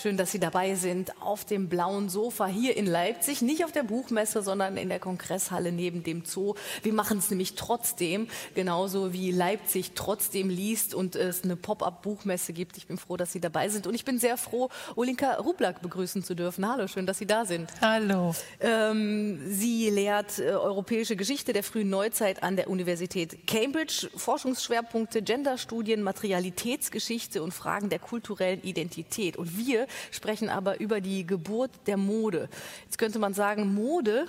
Schön, dass Sie dabei sind auf dem blauen Sofa hier in Leipzig. Nicht auf der Buchmesse, sondern in der Kongresshalle neben dem Zoo. Wir machen es nämlich trotzdem, genauso wie Leipzig trotzdem liest und es eine Pop-up-Buchmesse gibt. Ich bin froh, dass Sie dabei sind. Und ich bin sehr froh, Olinka Rublak begrüßen zu dürfen. Hallo, schön, dass Sie da sind. Hallo. Ähm, sie lehrt äh, europäische Geschichte der frühen Neuzeit an der Universität Cambridge. Forschungsschwerpunkte Genderstudien, Materialitätsgeschichte und Fragen der kulturellen Identität. Und wir sprechen aber über die Geburt der Mode. Jetzt könnte man sagen, Mode,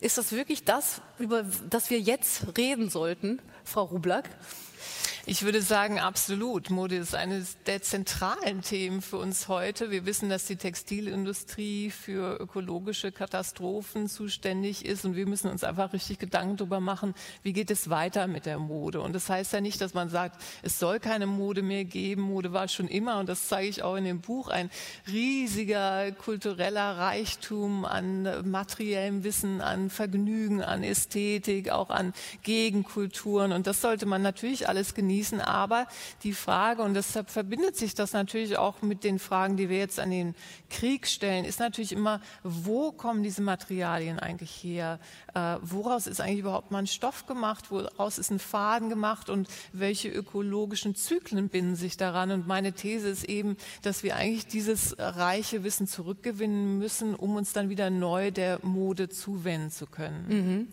ist das wirklich das, über das wir jetzt reden sollten, Frau Rublak? Ich würde sagen, absolut. Mode ist eines der zentralen Themen für uns heute. Wir wissen, dass die Textilindustrie für ökologische Katastrophen zuständig ist und wir müssen uns einfach richtig Gedanken darüber machen, wie geht es weiter mit der Mode. Und das heißt ja nicht, dass man sagt, es soll keine Mode mehr geben. Mode war schon immer, und das zeige ich auch in dem Buch, ein riesiger kultureller Reichtum an materiellem Wissen, an Vergnügen, an Ästhetik, auch an Gegenkulturen. Und das sollte man natürlich alles genießen genießen. Aber die Frage, und deshalb verbindet sich das natürlich auch mit den Fragen, die wir jetzt an den Krieg stellen, ist natürlich immer, wo kommen diese Materialien eigentlich her? Äh, woraus ist eigentlich überhaupt mal ein Stoff gemacht? Woraus ist ein Faden gemacht? Und welche ökologischen Zyklen binden sich daran? Und meine These ist eben, dass wir eigentlich dieses reiche Wissen zurückgewinnen müssen, um uns dann wieder neu der Mode zuwenden zu können. Mhm.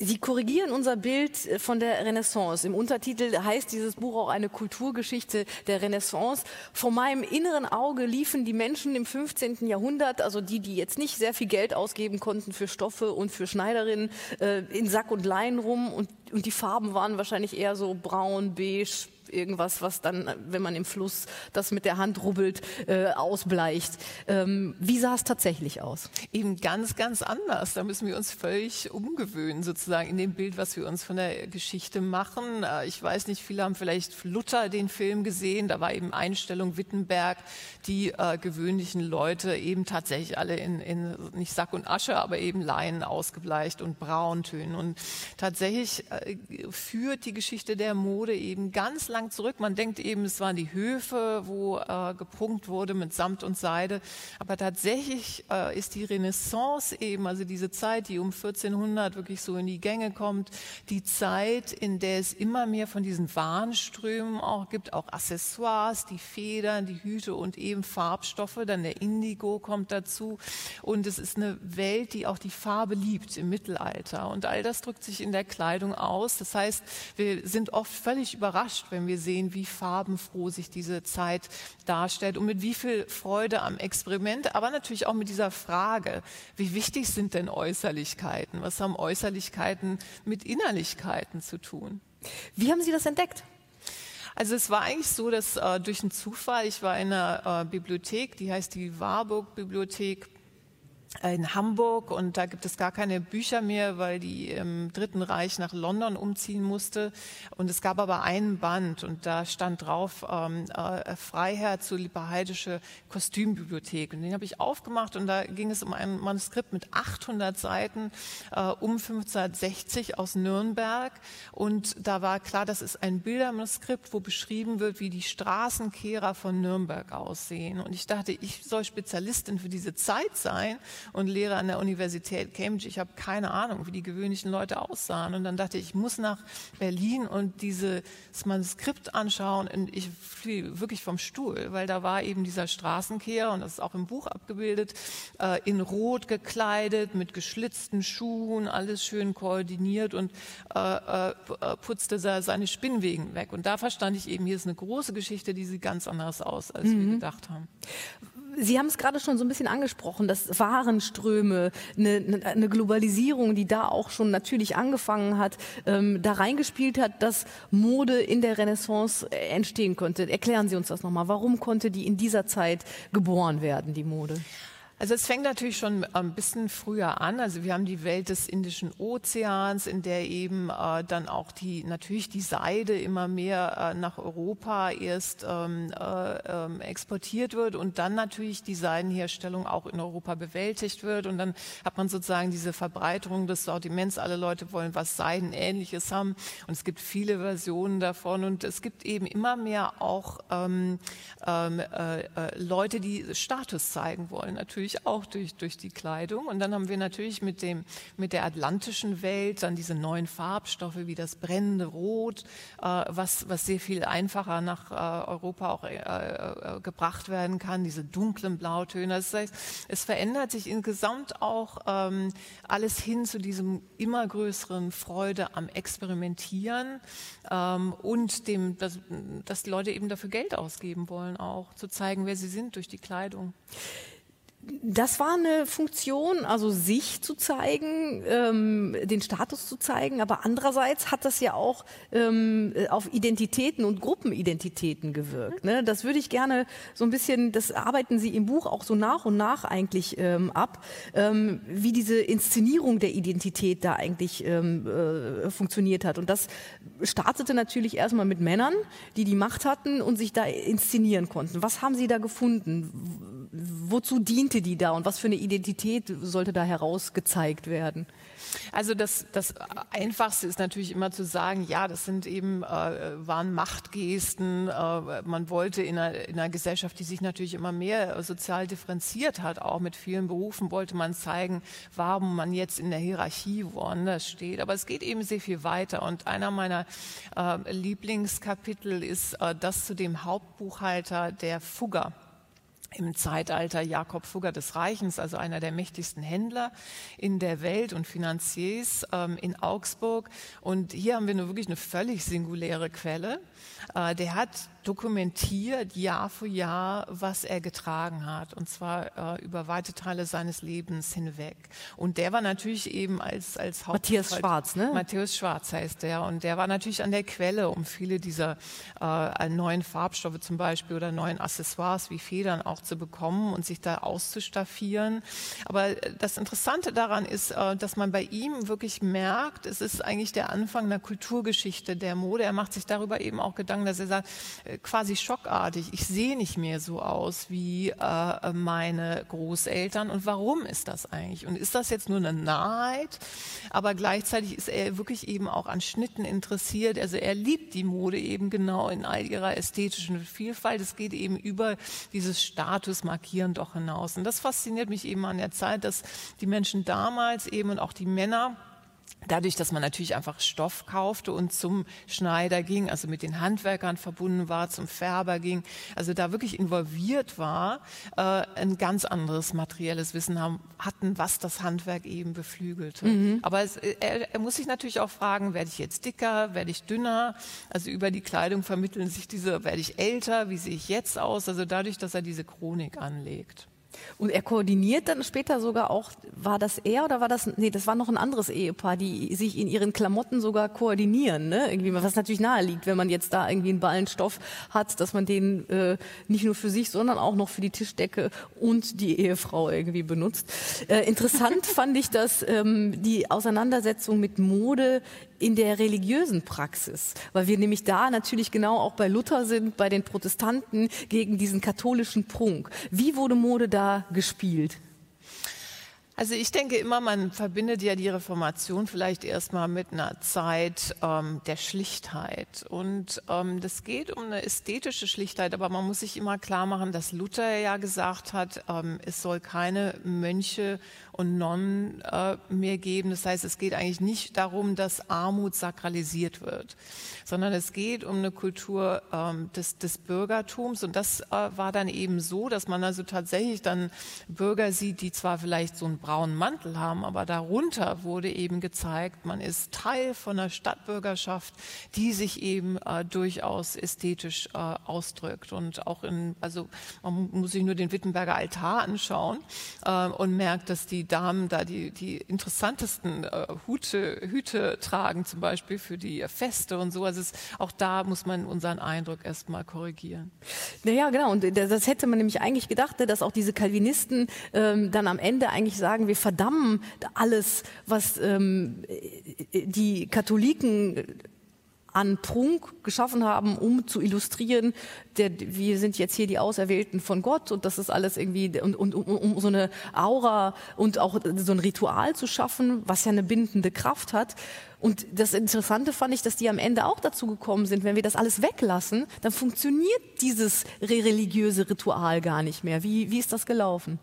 Sie korrigieren unser Bild äh, von der Renaissance. Im Untertitel heißt dieses Buch auch eine Kulturgeschichte der Renaissance. Vor meinem inneren Auge liefen die Menschen im 15. Jahrhundert, also die, die jetzt nicht sehr viel Geld ausgeben konnten für Stoffe und für Schneiderinnen, äh, in Sack und Leinen rum und, und die Farben waren wahrscheinlich eher so braun, beige, irgendwas, was dann, wenn man im Fluss das mit der Hand rubbelt, äh, ausbleicht. Ähm, wie sah es tatsächlich aus? Eben ganz, ganz anders. Da müssen wir uns völlig umgewöhnen, sozusagen in dem Bild, was wir uns von der Geschichte machen. Äh, ich weiß nicht, viele haben vielleicht Luther den Film gesehen. Da war eben Einstellung Wittenberg, die äh, gewöhnlichen Leute eben tatsächlich alle in, in nicht Sack und Asche, aber eben Leinen ausgebleicht und Brauntönen. Und tatsächlich äh, führt die Geschichte der Mode eben ganz lang lang zurück. Man denkt eben, es waren die Höfe, wo äh, geprunkt wurde mit Samt und Seide. Aber tatsächlich äh, ist die Renaissance eben, also diese Zeit, die um 1400 wirklich so in die Gänge kommt, die Zeit, in der es immer mehr von diesen Warnströmen auch gibt, auch Accessoires, die Federn, die Hüte und eben Farbstoffe. Dann der Indigo kommt dazu. Und es ist eine Welt, die auch die Farbe liebt im Mittelalter. Und all das drückt sich in der Kleidung aus. Das heißt, wir sind oft völlig überrascht, wenn wir sehen, wie farbenfroh sich diese Zeit darstellt und mit wie viel Freude am Experiment, aber natürlich auch mit dieser Frage, wie wichtig sind denn Äußerlichkeiten? Was haben Äußerlichkeiten mit Innerlichkeiten zu tun? Wie haben Sie das entdeckt? Also es war eigentlich so, dass äh, durch einen Zufall, ich war in einer äh, Bibliothek, die heißt die Warburg Bibliothek in Hamburg und da gibt es gar keine Bücher mehr, weil die im Dritten Reich nach London umziehen musste. Und es gab aber einen Band und da stand drauf ähm, äh, Freiherr zur Lippheidische Kostümbibliothek. Und den habe ich aufgemacht und da ging es um ein Manuskript mit 800 Seiten äh, um 1560 aus Nürnberg. Und da war klar, das ist ein Bildermanuskript, wo beschrieben wird, wie die Straßenkehrer von Nürnberg aussehen. Und ich dachte, ich soll Spezialistin für diese Zeit sein und Lehrer an der Universität Cambridge. Ich habe keine Ahnung, wie die gewöhnlichen Leute aussahen. Und dann dachte ich, ich muss nach Berlin und dieses Manuskript anschauen. Und ich fiel wirklich vom Stuhl, weil da war eben dieser Straßenkehrer, und das ist auch im Buch abgebildet, äh, in Rot gekleidet, mit geschlitzten Schuhen, alles schön koordiniert und äh, äh, putzte seine Spinnwegen weg. Und da verstand ich eben, hier ist eine große Geschichte, die sieht ganz anders aus, als mhm. wir gedacht haben. Sie haben es gerade schon so ein bisschen angesprochen, dass Warenströme, eine, eine Globalisierung, die da auch schon natürlich angefangen hat, ähm, da reingespielt hat, dass Mode in der Renaissance äh, entstehen konnte. Erklären Sie uns das nochmal. Warum konnte die in dieser Zeit geboren werden, die Mode? Also es fängt natürlich schon ein bisschen früher an. Also wir haben die Welt des Indischen Ozeans, in der eben äh, dann auch die natürlich die Seide immer mehr äh, nach Europa erst ähm, äh, ähm, exportiert wird und dann natürlich die Seidenherstellung auch in Europa bewältigt wird und dann hat man sozusagen diese Verbreiterung des Sortiments. Alle Leute wollen was Seidenähnliches haben und es gibt viele Versionen davon und es gibt eben immer mehr auch ähm, ähm äh, äh, Leute, die Status zeigen wollen. Natürlich natürlich auch durch, durch die Kleidung. Und dann haben wir natürlich mit, dem, mit der atlantischen Welt dann diese neuen Farbstoffe wie das brennende Rot, äh, was, was sehr viel einfacher nach äh, Europa auch äh, äh gebracht werden kann, diese dunklen Blautöne. Das heißt, es verändert sich insgesamt auch ähm, alles hin zu diesem immer größeren Freude am Experimentieren ähm, und dem, dass, dass Leute eben dafür Geld ausgeben wollen, auch zu zeigen, wer sie sind durch die Kleidung das war eine Funktion, also sich zu zeigen, ähm, den Status zu zeigen, aber andererseits hat das ja auch ähm, auf Identitäten und Gruppenidentitäten gewirkt. Ne? Das würde ich gerne so ein bisschen, das arbeiten Sie im Buch auch so nach und nach eigentlich ähm, ab, ähm, wie diese Inszenierung der Identität da eigentlich ähm, äh, funktioniert hat. Und das startete natürlich erstmal mit Männern, die die Macht hatten und sich da inszenieren konnten. Was haben Sie da gefunden? wozu diente die da und was für eine Identität sollte da herausgezeigt werden? Also das, das Einfachste ist natürlich immer zu sagen, ja, das sind eben, äh, waren Machtgesten. Äh, man wollte in einer, in einer Gesellschaft, die sich natürlich immer mehr sozial differenziert hat, auch mit vielen Berufen, wollte man zeigen, warum man jetzt in der Hierarchie woanders steht. Aber es geht eben sehr viel weiter. Und einer meiner äh, Lieblingskapitel ist äh, das zu dem Hauptbuchhalter der Fugger im Zeitalter Jakob Fugger des Reichens, also einer der mächtigsten Händler in der Welt und Finanziers ähm, in Augsburg. Und hier haben wir nur wirklich eine völlig singuläre Quelle. Äh, der hat dokumentiert Jahr für Jahr, was er getragen hat, und zwar äh, über weite Teile seines Lebens hinweg. Und der war natürlich eben als als Haupt Matthias Schwarz, ne? Matthias Schwarz heißt der, und der war natürlich an der Quelle, um viele dieser äh, neuen Farbstoffe zum Beispiel oder neuen Accessoires wie Federn auch zu bekommen und sich da auszustaffieren. Aber das Interessante daran ist, äh, dass man bei ihm wirklich merkt, es ist eigentlich der Anfang einer Kulturgeschichte der Mode. Er macht sich darüber eben auch Gedanken, dass er sagt, äh, quasi schockartig. Ich sehe nicht mehr so aus wie äh, meine Großeltern. Und warum ist das eigentlich? Und ist das jetzt nur eine Naheit? Aber gleichzeitig ist er wirklich eben auch an Schnitten interessiert. Also er liebt die Mode eben genau in all ihrer ästhetischen Vielfalt. Es geht eben über dieses Status markieren doch hinaus. Und das fasziniert mich eben an der Zeit, dass die Menschen damals eben und auch die Männer Dadurch, dass man natürlich einfach Stoff kaufte und zum Schneider ging, also mit den Handwerkern verbunden war, zum Färber ging, also da wirklich involviert war, äh, ein ganz anderes materielles Wissen haben, hatten, was das Handwerk eben beflügelte. Mhm. Aber es, er, er, muss sich natürlich auch fragen, werde ich jetzt dicker, werde ich dünner? Also über die Kleidung vermitteln sich diese, werde ich älter, wie sehe ich jetzt aus? Also dadurch, dass er diese Chronik anlegt. Und er koordiniert dann später sogar auch, war das er oder war das, nee, das war noch ein anderes Ehepaar, die sich in ihren Klamotten sogar koordinieren, ne? Irgendwie, was natürlich nahe liegt, wenn man jetzt da irgendwie einen Ballenstoff hat, dass man den äh, nicht nur für sich, sondern auch noch für die Tischdecke und die Ehefrau irgendwie benutzt. Äh, interessant fand ich, dass ähm, die Auseinandersetzung mit Mode in der religiösen Praxis, weil wir nämlich da natürlich genau auch bei Luther sind, bei den Protestanten gegen diesen katholischen Prunk. Wie wurde Mode da gespielt? Also ich denke immer, man verbindet ja die Reformation vielleicht erstmal mit einer Zeit ähm, der Schlichtheit. Und ähm, das geht um eine ästhetische Schlichtheit, aber man muss sich immer klar machen, dass Luther ja gesagt hat, ähm, es soll keine Mönche und Nonnen äh, mehr geben. Das heißt, es geht eigentlich nicht darum, dass Armut sakralisiert wird, sondern es geht um eine Kultur ähm, des, des Bürgertums. Und das äh, war dann eben so, dass man also tatsächlich dann Bürger sieht, die zwar vielleicht so ein braunen Mantel haben, aber darunter wurde eben gezeigt, man ist Teil von einer Stadtbürgerschaft, die sich eben äh, durchaus ästhetisch äh, ausdrückt und auch in, also man muss sich nur den Wittenberger Altar anschauen äh, und merkt, dass die Damen da die, die interessantesten äh, Hute, Hüte tragen, zum Beispiel für die Feste und so. Also es, auch da muss man unseren Eindruck erstmal korrigieren. Naja, genau. Und das hätte man nämlich eigentlich gedacht, ne, dass auch diese Calvinisten ähm, dann am Ende eigentlich sagen, wir verdammen alles, was ähm, die Katholiken an Prunk geschaffen haben, um zu illustrieren, der, wir sind jetzt hier die Auserwählten von Gott und das ist alles irgendwie, und, und um, um so eine Aura und auch so ein Ritual zu schaffen, was ja eine bindende Kraft hat. Und das Interessante fand ich, dass die am Ende auch dazu gekommen sind, wenn wir das alles weglassen, dann funktioniert dieses religiöse Ritual gar nicht mehr. Wie, wie ist das gelaufen?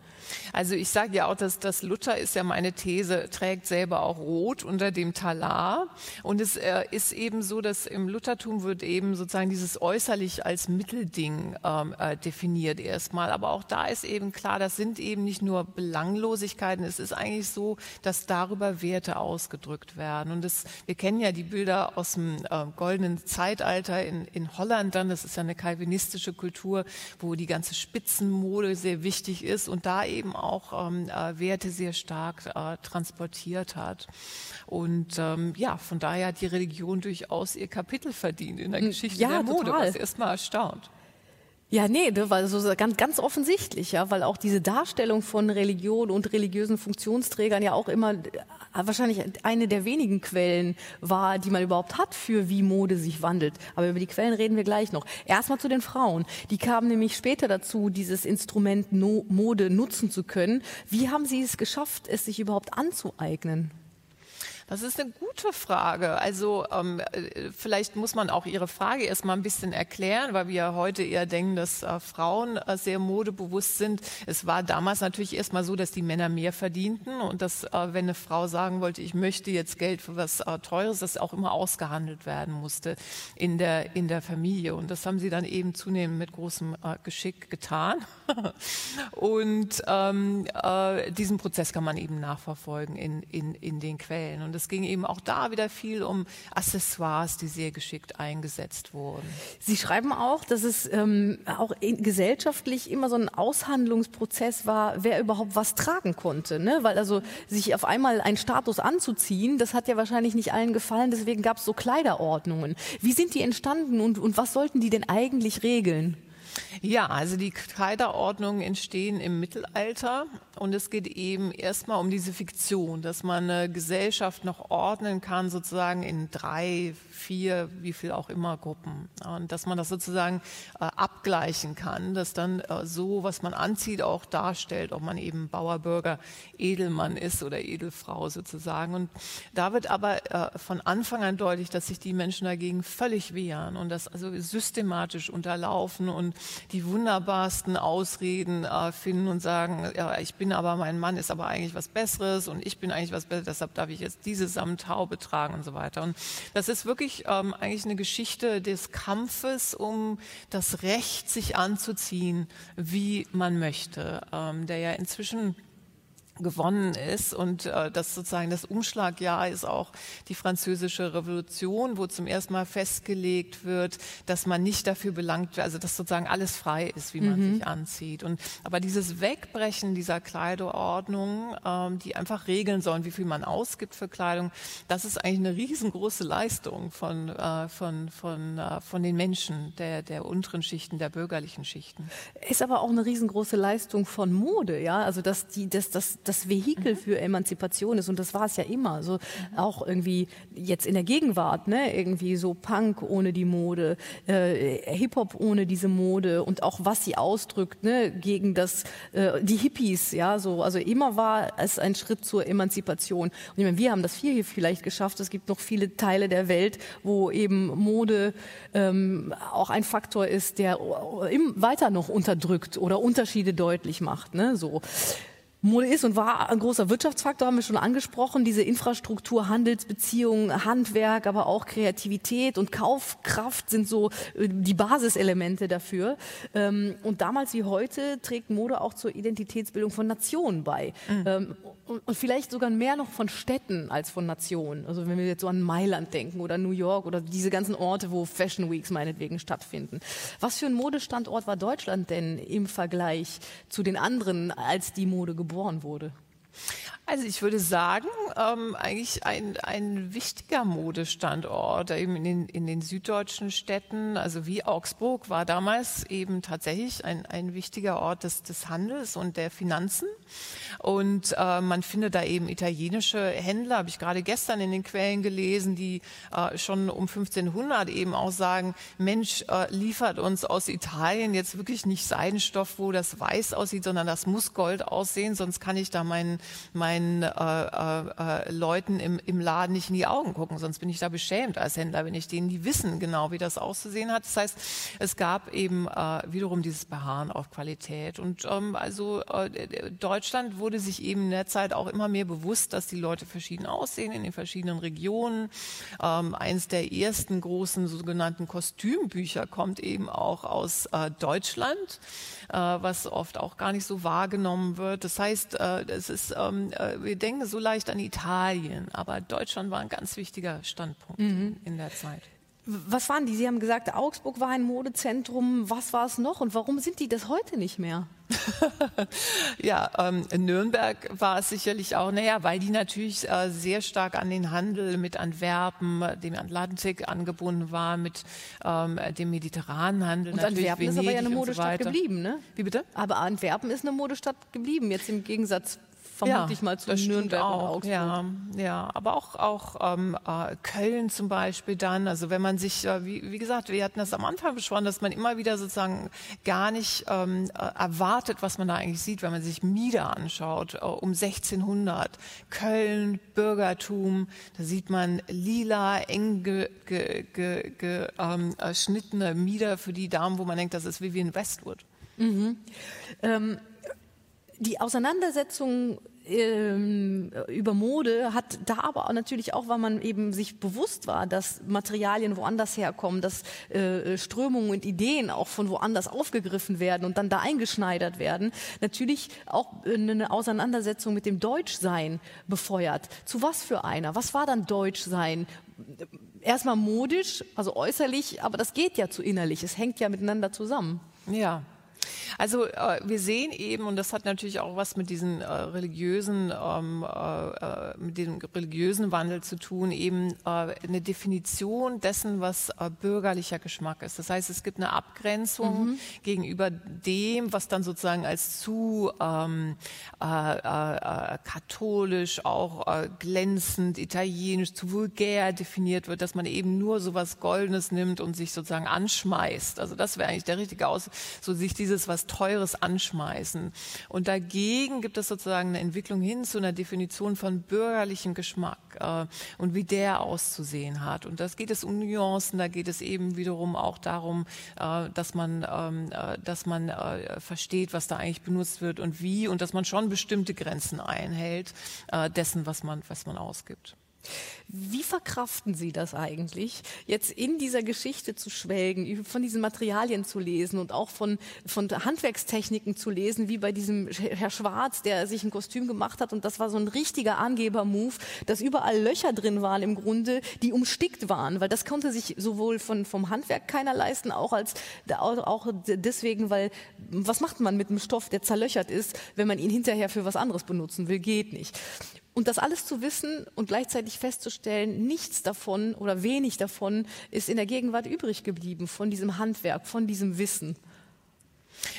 Also ich sage ja auch, dass das Luther ist ja meine These, trägt selber auch Rot unter dem Talar. Und es äh, ist eben so, dass im Luthertum wird eben sozusagen dieses äußerlich als Mittelding ähm, äh, definiert erstmal. Aber auch da ist eben klar, das sind eben nicht nur Belanglosigkeiten. Es ist eigentlich so, dass darüber Werte ausgedrückt werden. Und das wir kennen ja die Bilder aus dem äh, goldenen Zeitalter in, in Holland dann, das ist ja eine kalvinistische Kultur, wo die ganze Spitzenmode sehr wichtig ist und da eben auch ähm, äh, Werte sehr stark äh, transportiert hat. Und ähm, ja, von daher hat die Religion durchaus ihr Kapitel verdient in der hm, Geschichte ja, der Mode, total. was erstmal erstaunt. Ja, nee, das war so ganz, ganz offensichtlich, ja, weil auch diese Darstellung von Religion und religiösen Funktionsträgern ja auch immer äh, wahrscheinlich eine der wenigen Quellen war, die man überhaupt hat für wie Mode sich wandelt. Aber über die Quellen reden wir gleich noch. Erstmal zu den Frauen. Die kamen nämlich später dazu, dieses Instrument Mode nutzen zu können. Wie haben Sie es geschafft, es sich überhaupt anzueignen? Das ist eine gute Frage. Also ähm, äh, vielleicht muss man auch Ihre Frage erstmal ein bisschen erklären, weil wir heute eher denken, dass äh, Frauen äh, sehr modebewusst sind. Es war damals natürlich erstmal so, dass die Männer mehr verdienten und dass, äh, wenn eine Frau sagen wollte, ich möchte jetzt Geld für was äh, Teures, das auch immer ausgehandelt werden musste in der, in der Familie. Und das haben sie dann eben zunehmend mit großem äh, Geschick getan. und ähm, diesen Prozess kann man eben nachverfolgen in, in, in den Quellen. Und es ging eben auch da wieder viel um Accessoires, die sehr geschickt eingesetzt wurden. Sie schreiben auch, dass es ähm, auch gesellschaftlich immer so ein Aushandlungsprozess war, wer überhaupt was tragen konnte. Ne? Weil also sich auf einmal einen Status anzuziehen, das hat ja wahrscheinlich nicht allen gefallen. Deswegen gab es so Kleiderordnungen. Wie sind die entstanden und, und was sollten die denn eigentlich regeln? Ja, also die Kleiderordnungen entstehen im Mittelalter und es geht eben erstmal um diese Fiktion, dass man eine Gesellschaft noch ordnen kann, sozusagen in drei, vier, wie viel auch immer Gruppen. Und dass man das sozusagen äh, abgleichen kann, dass dann äh, so, was man anzieht, auch darstellt, ob man eben Bauer, Bürger, Edelmann ist oder Edelfrau sozusagen. Und da wird aber äh, von Anfang an deutlich, dass sich die Menschen dagegen völlig wehren und das also systematisch unterlaufen und die wunderbarsten Ausreden äh, finden und sagen, ja, ich bin aber, mein Mann ist aber eigentlich was Besseres und ich bin eigentlich was Besseres, deshalb darf ich jetzt diese Samthaube tragen und so weiter. Und das ist wirklich ähm, eigentlich eine Geschichte des Kampfes um das Recht, sich anzuziehen, wie man möchte, ähm, der ja inzwischen gewonnen ist und äh, das sozusagen das Umschlagjahr ist auch die französische Revolution, wo zum ersten Mal festgelegt wird, dass man nicht dafür belangt wird, also dass sozusagen alles frei ist, wie man mhm. sich anzieht. Und aber dieses Wegbrechen dieser Kleiderordnung, ähm, die einfach regeln sollen, wie viel man ausgibt für Kleidung, das ist eigentlich eine riesengroße Leistung von äh, von von äh, von den Menschen der der unteren Schichten, der bürgerlichen Schichten. Ist aber auch eine riesengroße Leistung von Mode, ja, also dass die dass das das Vehikel mhm. für Emanzipation ist und das war es ja immer. So mhm. auch irgendwie jetzt in der Gegenwart, ne, irgendwie so Punk ohne die Mode, äh, Hip Hop ohne diese Mode und auch was sie ausdrückt, ne, gegen das äh, die Hippies, ja, so also immer war es ein Schritt zur Emanzipation. Und ich meine, wir haben das hier vielleicht geschafft. Es gibt noch viele Teile der Welt, wo eben Mode ähm, auch ein Faktor ist, der im, weiter noch unterdrückt oder Unterschiede deutlich macht, ne, so. Mode ist und war ein großer Wirtschaftsfaktor, haben wir schon angesprochen. Diese Infrastruktur, Handelsbeziehungen, Handwerk, aber auch Kreativität und Kaufkraft sind so äh, die Basiselemente dafür. Ähm, und damals wie heute trägt Mode auch zur Identitätsbildung von Nationen bei. Mhm. Ähm, und vielleicht sogar mehr noch von Städten als von Nationen. Also wenn wir jetzt so an Mailand denken oder New York oder diese ganzen Orte, wo Fashion Weeks meinetwegen stattfinden. Was für ein Modestandort war Deutschland denn im Vergleich zu den anderen, als die Mode geboren wurde? Also ich würde sagen, ähm, eigentlich ein, ein wichtiger Modestandort eben in den, in den süddeutschen Städten, also wie Augsburg, war damals eben tatsächlich ein, ein wichtiger Ort des, des Handels und der Finanzen. Und äh, man findet da eben italienische Händler, habe ich gerade gestern in den Quellen gelesen, die äh, schon um 1500 eben auch sagen, Mensch, äh, liefert uns aus Italien jetzt wirklich nicht Seidenstoff, wo das weiß aussieht, sondern das muss Gold aussehen, sonst kann ich da meinen mein meinen äh, äh, Leuten im, im Laden nicht in die Augen gucken, sonst bin ich da beschämt als Händler, wenn ich denen, die wissen genau, wie das auszusehen hat. Das heißt, es gab eben äh, wiederum dieses Beharren auf Qualität. Und ähm, also äh, Deutschland wurde sich eben in der Zeit auch immer mehr bewusst, dass die Leute verschieden aussehen in den verschiedenen Regionen. Ähm, eins der ersten großen sogenannten Kostümbücher kommt eben auch aus äh, Deutschland, äh, was oft auch gar nicht so wahrgenommen wird. Das heißt, äh, es ist ähm, äh, wir denken so leicht an Italien, aber Deutschland war ein ganz wichtiger Standpunkt mhm. in der Zeit. Was waren die? Sie haben gesagt, Augsburg war ein Modezentrum. Was war es noch und warum sind die das heute nicht mehr? ja, ähm, in Nürnberg war es sicherlich auch, naja, weil die natürlich äh, sehr stark an den Handel mit Antwerpen, dem Atlantik angebunden war, mit ähm, dem mediterranen Handel. Und Antwerpen Venedig ist aber ja eine Modestadt so geblieben, ne? Wie bitte? Aber Antwerpen ist eine Modestadt geblieben, jetzt im Gegensatz vermutlich ja, mal zu Nürnberg auch, und Augsburg. Ja, ja, aber auch, auch ähm, äh, Köln zum Beispiel dann. Also wenn man sich, äh, wie, wie gesagt, wir hatten das am Anfang besprochen, dass man immer wieder sozusagen gar nicht ähm, äh, erwartet, was man da eigentlich sieht, wenn man sich Mieder anschaut, äh, um 1600. Köln, Bürgertum, da sieht man lila, eng geschnittene ge, ge, ähm, Mieder für die Damen, wo man denkt, das ist Vivian Westwood. Mhm. Ähm, die Auseinandersetzung ähm, über Mode hat da aber natürlich auch, weil man eben sich bewusst war, dass Materialien woanders herkommen, dass äh, Strömungen und Ideen auch von woanders aufgegriffen werden und dann da eingeschneidert werden, natürlich auch eine Auseinandersetzung mit dem Deutschsein befeuert. Zu was für einer? Was war dann Deutschsein? Erstmal modisch, also äußerlich, aber das geht ja zu innerlich. Es hängt ja miteinander zusammen. Ja, also äh, wir sehen eben, und das hat natürlich auch was mit diesen äh, religiösen, ähm, äh, äh mit dem religiösen Wandel zu tun, eben äh, eine Definition dessen, was äh, bürgerlicher Geschmack ist. Das heißt, es gibt eine Abgrenzung mhm. gegenüber dem, was dann sozusagen als zu ähm, katholisch, auch glänzend, italienisch, zu vulgär definiert wird, dass man eben nur so was Goldenes nimmt und sich sozusagen anschmeißt. Also das wäre eigentlich der richtige Aus, so sich dieses was Teures anschmeißen. Und dagegen gibt es sozusagen eine Entwicklung hin zu einer Definition von bürgerlichem Geschmack äh, und wie der auszusehen hat. Und das geht es um Nuancen, da geht es eben wiederum auch darum, äh, dass man, ähm, äh, dass man äh, versteht, was da eigentlich benutzt wird und wie und dass man schon bestimmte Grenzen einhält äh, dessen, was man, was man ausgibt. Wie verkraften Sie das eigentlich, jetzt in dieser Geschichte zu schwelgen, von diesen Materialien zu lesen und auch von, von Handwerkstechniken zu lesen, wie bei diesem Herr Schwarz, der sich ein Kostüm gemacht hat und das war so ein richtiger Angeber-Move, dass überall Löcher drin waren im Grunde, die umstickt waren, weil das konnte sich sowohl von, vom Handwerk keiner leisten, auch als auch deswegen, weil was macht man mit einem Stoff, der zerlöchert ist, wenn man ihn hinterher für was anderes benutzen will, geht nicht. Und das alles zu wissen und gleichzeitig festzustellen, nichts davon oder wenig davon ist in der Gegenwart übrig geblieben von diesem Handwerk, von diesem Wissen.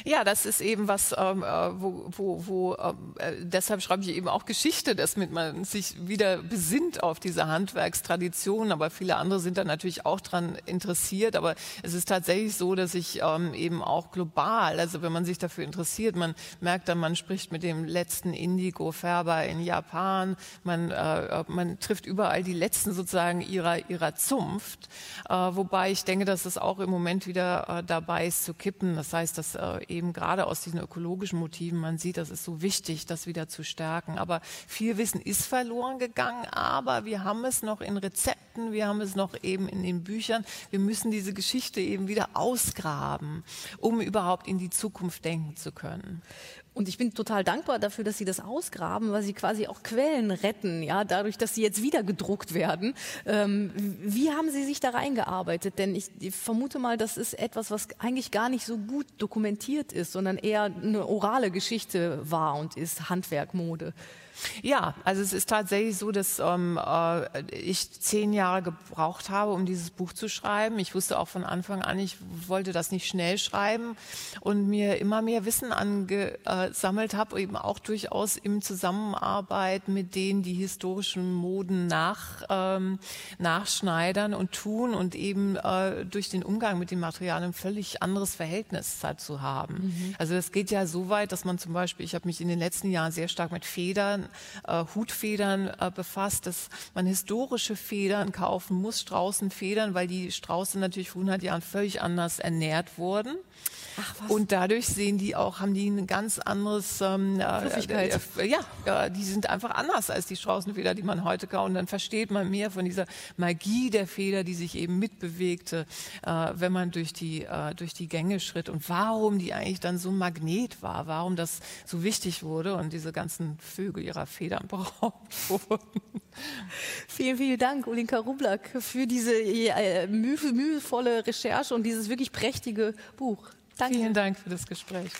Ja, das ist eben was, ähm, äh, wo, wo, wo ähm, äh, deshalb schreibe ich eben auch Geschichte, damit man sich wieder besinnt auf diese Handwerkstradition. Aber viele andere sind da natürlich auch dran interessiert. Aber es ist tatsächlich so, dass ich ähm, eben auch global, also wenn man sich dafür interessiert, man merkt dann, man spricht mit dem letzten Indigo-Färber in Japan, man, äh, man trifft überall die letzten sozusagen ihrer, ihrer Zunft. Äh, wobei ich denke, dass es auch im Moment wieder äh, dabei ist zu kippen. Das heißt, dass äh, eben gerade aus diesen ökologischen Motiven man sieht, das ist so wichtig, das wieder zu stärken. Aber viel Wissen ist verloren gegangen, aber wir haben es noch in Rezepten, wir haben es noch eben in den Büchern. Wir müssen diese Geschichte eben wieder ausgraben, um überhaupt in die Zukunft denken zu können. Und ich bin total dankbar dafür, dass Sie das ausgraben, weil Sie quasi auch Quellen retten, ja, dadurch, dass sie jetzt wieder gedruckt werden. Ähm, wie haben Sie sich da reingearbeitet? Denn ich, ich, vermute mal, das ist etwas, was eigentlich gar nicht so gut dokumentiert ist, sondern eher eine orale Geschichte war und ist Handwerk, Mode. Ja, also es ist tatsächlich so, dass ähm, äh, ich zehn Jahre gebraucht habe, um dieses Buch zu schreiben. Ich wusste auch von Anfang an, ich wollte das nicht schnell schreiben und mir immer mehr Wissen angesammelt habe, eben auch durchaus im Zusammenarbeit mit denen, die historischen Moden nach, ähm, nachschneidern und tun und eben äh, durch den Umgang mit den Materialien ein völlig anderes Verhältnis dazu haben. Mhm. Also es geht ja so weit, dass man zum Beispiel, ich habe mich in den letzten Jahren sehr stark mit Federn äh, Hutfedern äh, befasst, dass man historische Federn kaufen muss, Straußenfedern, weil die Strauße natürlich vor 100 Jahren völlig anders ernährt wurden. Ach, und dadurch sehen die auch, haben die ein ganz anderes, ähm, äh, äh, ja, die sind einfach anders als die Straußenfeder, die man heute kauft. Und dann versteht man mehr von dieser Magie der Feder, die sich eben mitbewegte, äh, wenn man durch die, äh, durch die Gänge schritt und warum die eigentlich dann so Magnet war, warum das so wichtig wurde und diese ganzen Vögel ihrer Federn beraubt wurden. Vielen, vielen Dank, Ulinka Rublak, für diese äh, mühevolle Recherche und dieses wirklich prächtige Buch. Danke. Vielen Dank für das Gespräch.